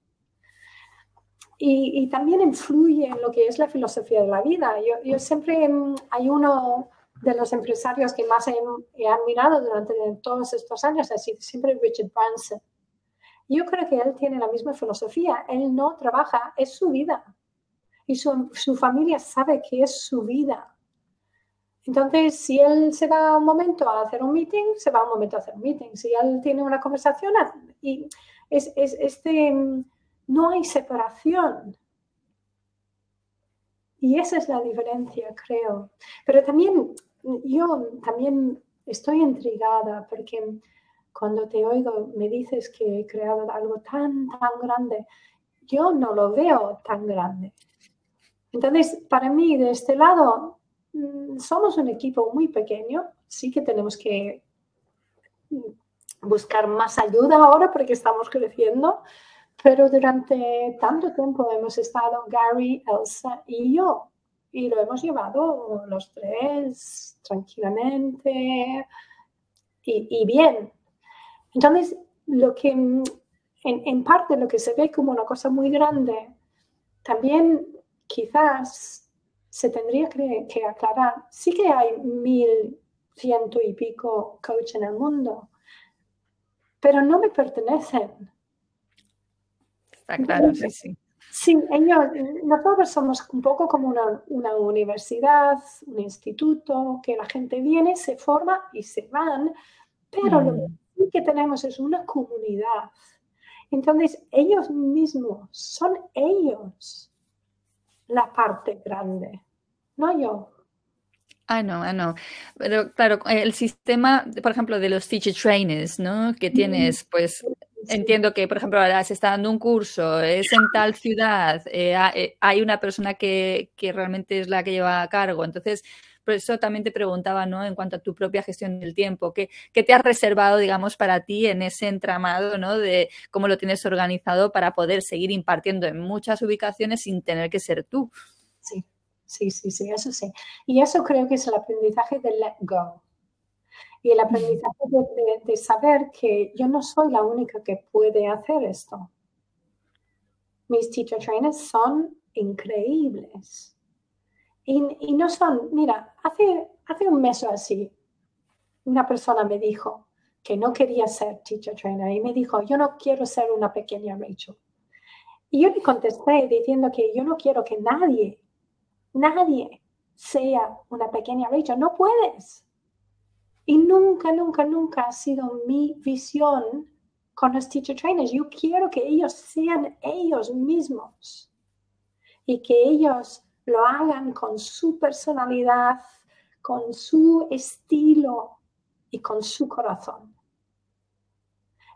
Y, también influye en lo que es la filosofía de la vida. Yo, siempre mm, hay uno de los empresarios que más he, he admirado durante todos estos años, sido siempre Richard Branson. Yo creo que él tiene la misma filosofía. Él no trabaja, es su vida. Y su, familia sabe que es su vida. Entonces, si él se va un momento a hacer un meeting, se va un momento a hacer un meeting. Si él tiene una conversación, y es, este, no hay separación. Y esa es la diferencia, creo. Pero también, yo también estoy intrigada porque cuando te oigo me dices que he creado algo tan, tan grande, yo no lo veo tan grande. Entonces, para mí, de este lado, somos un equipo muy pequeño, sí que tenemos que mm, buscar más ayuda ahora porque estamos creciendo, pero durante tanto tiempo hemos estado Gary, Elsa y yo, y lo hemos llevado los tres tranquilamente y, y bien. Entonces, lo que en, parte lo que se ve como una cosa muy grande, también quizás se tendría que, aclarar, sí que hay mil ciento y pico coach en el mundo, pero no me pertenecen. Está claro, sí, sí. Sí, ellos, nosotros somos un poco como una, una, universidad, un instituto, que la gente viene, se forma y se van, pero lo mm. que tenemos es una comunidad. Entonces, ellos mismos, son ellos la parte grande, no yo. Ah, no, ah, no. Pero claro, el sistema, por ejemplo, de los teacher trainers, ¿no? Que tienes, pues, entiendo que, por ejemplo, ahora se está dando un curso, es en tal ciudad, eh, eh, hay una persona que, que, realmente es la que lleva a cargo. Entonces, por eso también te preguntaba, ¿no? En cuanto a tu propia gestión del tiempo, ¿qué, te has reservado, digamos, para ti en ese entramado, ¿no? De cómo lo tienes organizado para poder seguir impartiendo en muchas ubicaciones sin tener que ser tú. Sí, sí, sí, sí, eso sí. Y eso creo que es el aprendizaje de let go. Y el aprendizaje de, saber que yo no soy la única que puede hacer esto. Mis teacher trainers son increíbles. Y, no son, mira, hace, hace un mes o así, una persona me dijo que no quería ser teacher trainer y me dijo, yo no quiero ser una pequeña Rachel. Y yo le contesté diciendo que yo no quiero que nadie, nadie sea una pequeña Rachel. No puedes. Y nunca, nunca, nunca ha sido mi visión con los teacher trainers. Yo quiero que ellos sean ellos mismos y que ellos lo hagan con su personalidad, con su estilo y con su corazón.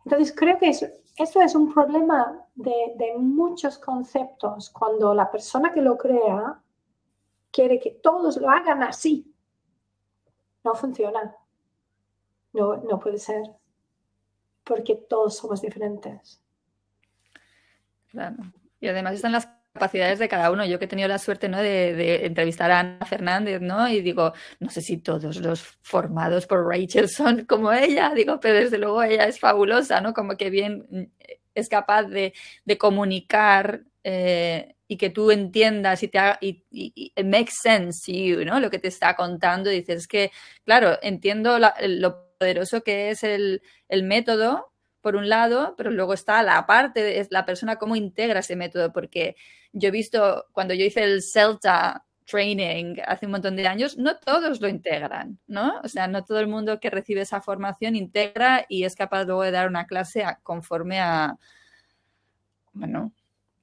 Entonces creo que eso, es un problema de, de muchos conceptos cuando la persona que lo crea quiere que todos lo hagan así. No funciona. No, no puede ser, porque todos somos diferentes. Claro. Y además están las capacidades de cada uno. Yo que he tenido la suerte ¿no? de, entrevistar a Ana Fernández, ¿no? Y digo, no sé si todos los formados por Rachel son como ella, digo, pero desde luego ella es fabulosa, ¿no? Como que bien es capaz de, comunicar eh, y que tú entiendas y te haga, y, y, makes sense you, ¿no? Lo que te está contando, dices que, claro, entiendo lo poderoso que es el, método, por un lado, pero luego está la parte, es la persona cómo integra ese método, porque yo he visto cuando yo hice el Celta training hace un montón de años, no todos lo integran, ¿no? O sea, no todo el mundo que recibe esa formación integra y es capaz luego de dar una clase conforme a, bueno,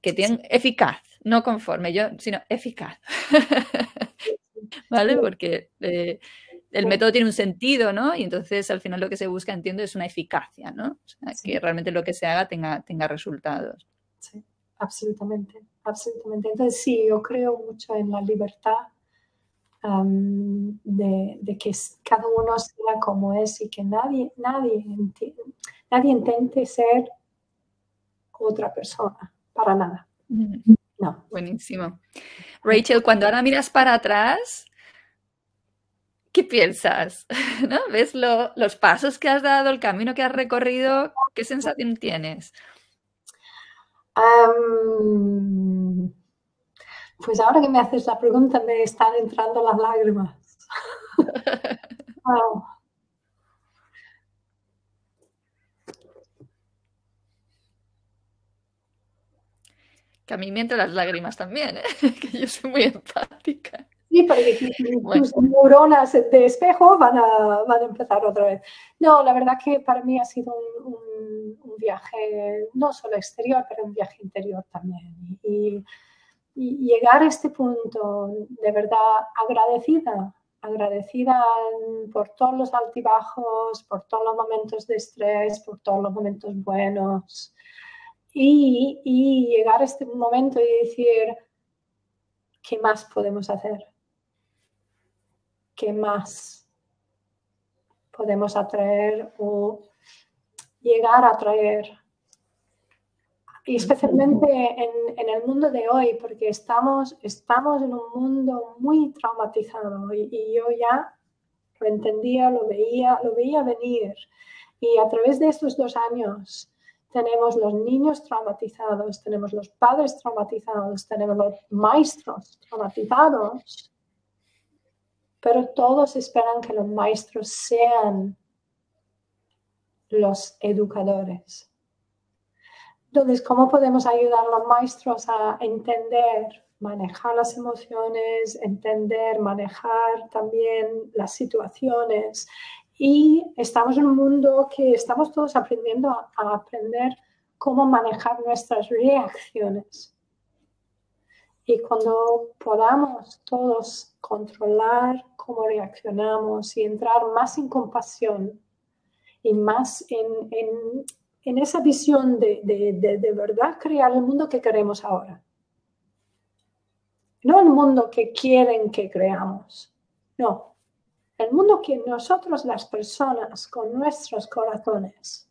que tiene eficaz, no conforme, yo, sino eficaz. [LAUGHS] ¿Vale? Porque eh, el método tiene un sentido, ¿no? Y entonces al final lo que se busca, entiendo, es una eficacia, ¿no? O sea, que realmente lo que se haga tenga, tenga resultados. Sí, absolutamente, absolutamente. Entonces sí, yo creo mucho en la libertad de, que cada uno sea como es y que nadie, nadie, nadie intente ser otra persona, para nada. No. Buenísimo. Rachel, cuando ahora miras para atrás, ¿qué piensas? [LAUGHS] ¿No? ¿Ves los pasos que has dado, el camino que has recorrido? ¿Qué sensación tienes? pues ahora que me haces la pregunta me están entrando las lágrimas. [LAUGHS] Que a mí me entran las lágrimas también, ¿eh? [LAUGHS] que yo soy muy empática. Sí, porque tus neuronas de espejo van a, van a empezar otra vez. No, la verdad que para mí ha sido un, un, viaje no solo exterior, pero un viaje interior también. Y, y, llegar a este punto, de verdad agradecida, agradecida por todos los altibajos, por todos los momentos de estrés, por todos los momentos buenos. Y, y llegar a este momento y decir, ¿qué más podemos hacer? Qué más podemos atraer o llegar a atraer. Y especialmente en, el mundo de hoy, porque estamos, estamos en un mundo muy traumatizado y, yo ya lo entendía, lo veía, lo veía venir. Y a través de estos dos años tenemos los niños traumatizados, tenemos los padres traumatizados, tenemos los maestros traumatizados pero todos esperan que los maestros sean los educadores. Entonces, ¿cómo podemos ayudar a los maestros a entender, manejar las emociones, entender, manejar también las situaciones? Y estamos en un mundo que estamos todos aprendiendo a, a aprender cómo manejar nuestras reacciones. Y cuando podamos todos controlar cómo reaccionamos y entrar más en compasión y más en, en, esa visión de, de, de, verdad crear el mundo que queremos ahora. No el mundo que quieren que creamos, no. El mundo que nosotros las personas con nuestros corazones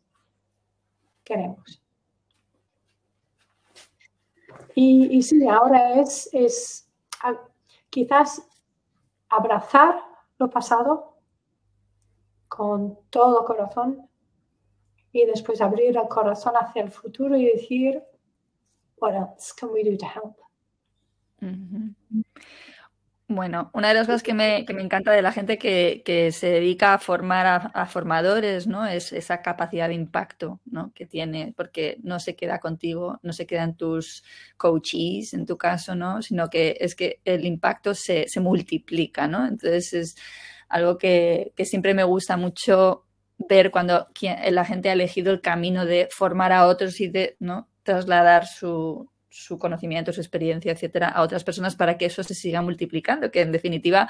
queremos. Y, y sí, ahora es, es quizás abrazar lo pasado con todo corazón y después abrir el corazón hacia el futuro y decir, what else can we do to help? Bueno, una de las cosas que me, que me encanta de la gente que, que se dedica a formar a, formadores, ¿no? Es esa capacidad de impacto, ¿no? Que tiene, porque no se queda contigo, no se quedan tus coaches, en tu caso, ¿no? Sino que es que el impacto se, se multiplica, ¿no? Entonces es algo que, que siempre me gusta mucho ver cuando la gente ha elegido el camino de formar a otros y de, ¿no? Trasladar su, su conocimiento, su experiencia, etcétera, a otras personas para que eso se siga multiplicando. Que en definitiva,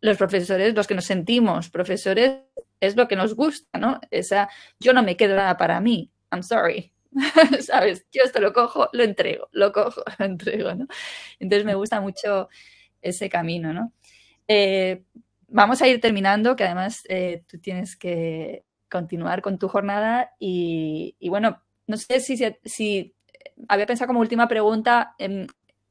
los profesores, los que nos sentimos profesores, es lo que nos gusta, ¿no? Esa, yo no me quedo nada para mí, I'm sorry. [LAUGHS] ¿Sabes? Yo esto lo cojo, lo entrego, lo cojo, [LAUGHS] lo entrego, ¿no? Entonces me gusta mucho ese camino, ¿no? Eh, vamos a ir terminando, que además eh, tú tienes que continuar con tu jornada y, y bueno, no sé si, si había pensado como última pregunta en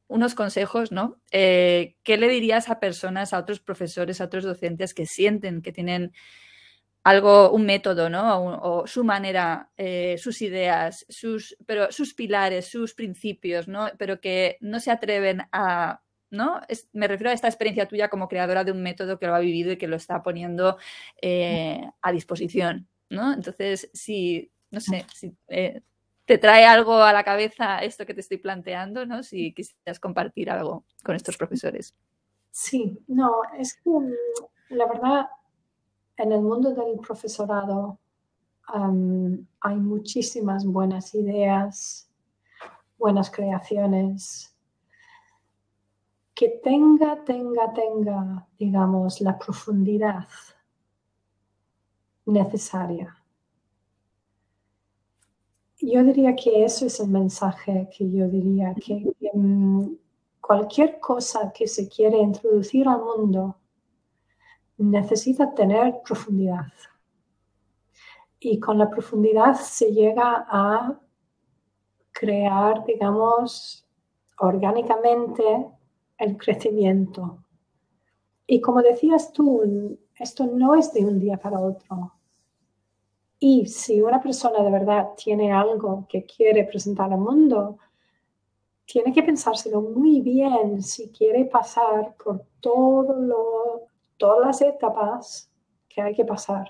unos consejos, ¿no? Eh, ¿Qué le dirías a personas, a otros profesores, a otros docentes que sienten que tienen algo, un método, ¿no? O, su manera, eh, sus ideas, sus, pero sus pilares, sus principios, ¿no? Pero que no se atreven a, ¿no? me refiero a esta experiencia tuya como creadora de un método que lo ha vivido y que lo está poniendo eh, a disposición, ¿no? Entonces, si, no sé, si te trae algo a la cabeza esto que te estoy planteando, ¿no? Si quisieras compartir algo con estos profesores. Sí, no, es que mm, la verdad, en el mundo del profesorado hay muchísimas buenas ideas, buenas creaciones. Que tenga, tenga, tenga, digamos, la profundidad necesaria yo diría que eso es el mensaje que yo diría, que, mm, cualquier cosa que se quiere introducir al mundo necesita tener profundidad. Y con la profundidad se llega a crear, digamos, orgánicamente el crecimiento. Y como decías tú, esto no es de un día para otro. Y si una persona de verdad tiene algo que quiere presentar al mundo, tiene que pensárselo muy bien si quiere pasar por todo lo, todas las etapas que hay que pasar.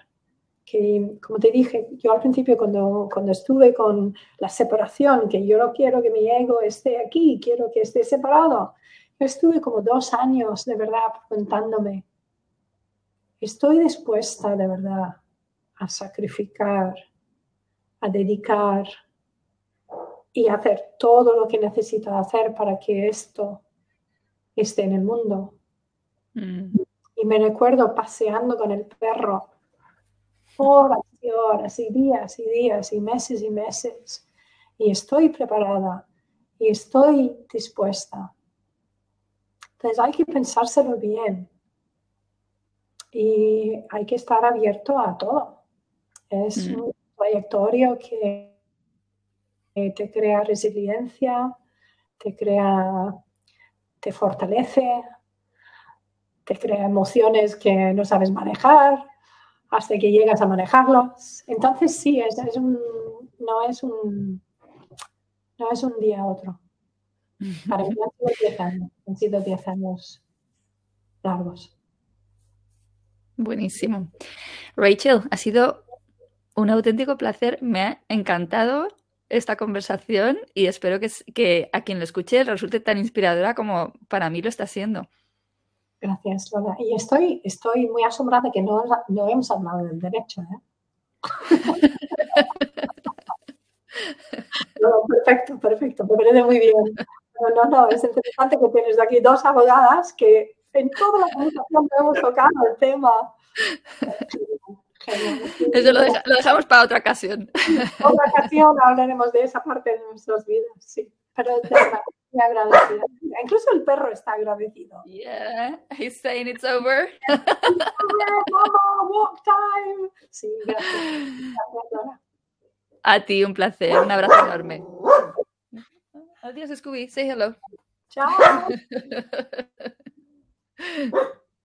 Que, como te dije, yo al principio cuando, cuando estuve con la separación, que yo no quiero que mi ego esté aquí, quiero que esté separado, yo estuve como dos años de verdad preguntándome, ¿estoy dispuesta de verdad a sacrificar, a dedicar y hacer todo lo que necesita hacer para que esto esté en el mundo. Mm. Y me recuerdo paseando con el perro horas y horas y días y días y meses y meses. Y estoy preparada y estoy dispuesta. Entonces hay que pensárselo bien y hay que estar abierto a todo. Es mm. un trayectorio que te crea resiliencia, te crea, te fortalece, te crea emociones que no sabes manejar hasta que llegas a manejarlos. Entonces sí, es, un, no es un no es un día a otro. Para mí han sido 10 años, han sido 10 años largos. Buenísimo. Rachel, ha sido un auténtico placer, me ha encantado esta conversación y espero que, que a quien lo escuche resulte tan inspiradora como para mí lo está siendo. Gracias, Lola. Y estoy, estoy muy asombrada de que no, no hemos hablado del derecho. ¿eh? [LAUGHS] perfecto, perfecto, me parece muy bien. No, no, no, es interesante que tienes aquí dos abogadas que en toda la conversación hemos tocado el tema. [LAUGHS] Eso lo, dejamos para otra ocasión. [LAUGHS] Otra ocasión hablaremos de esa parte de nuestras vidas, sí. Pero de verdad, muy agradecida. Incluso el perro está agradecido. Yeah, he's saying it's over. Mama, walk time. Sí, gracias. gracias A ti, un placer. Un abrazo enorme. Adiós, Scooby. Say hello. Chao. [LAUGHS]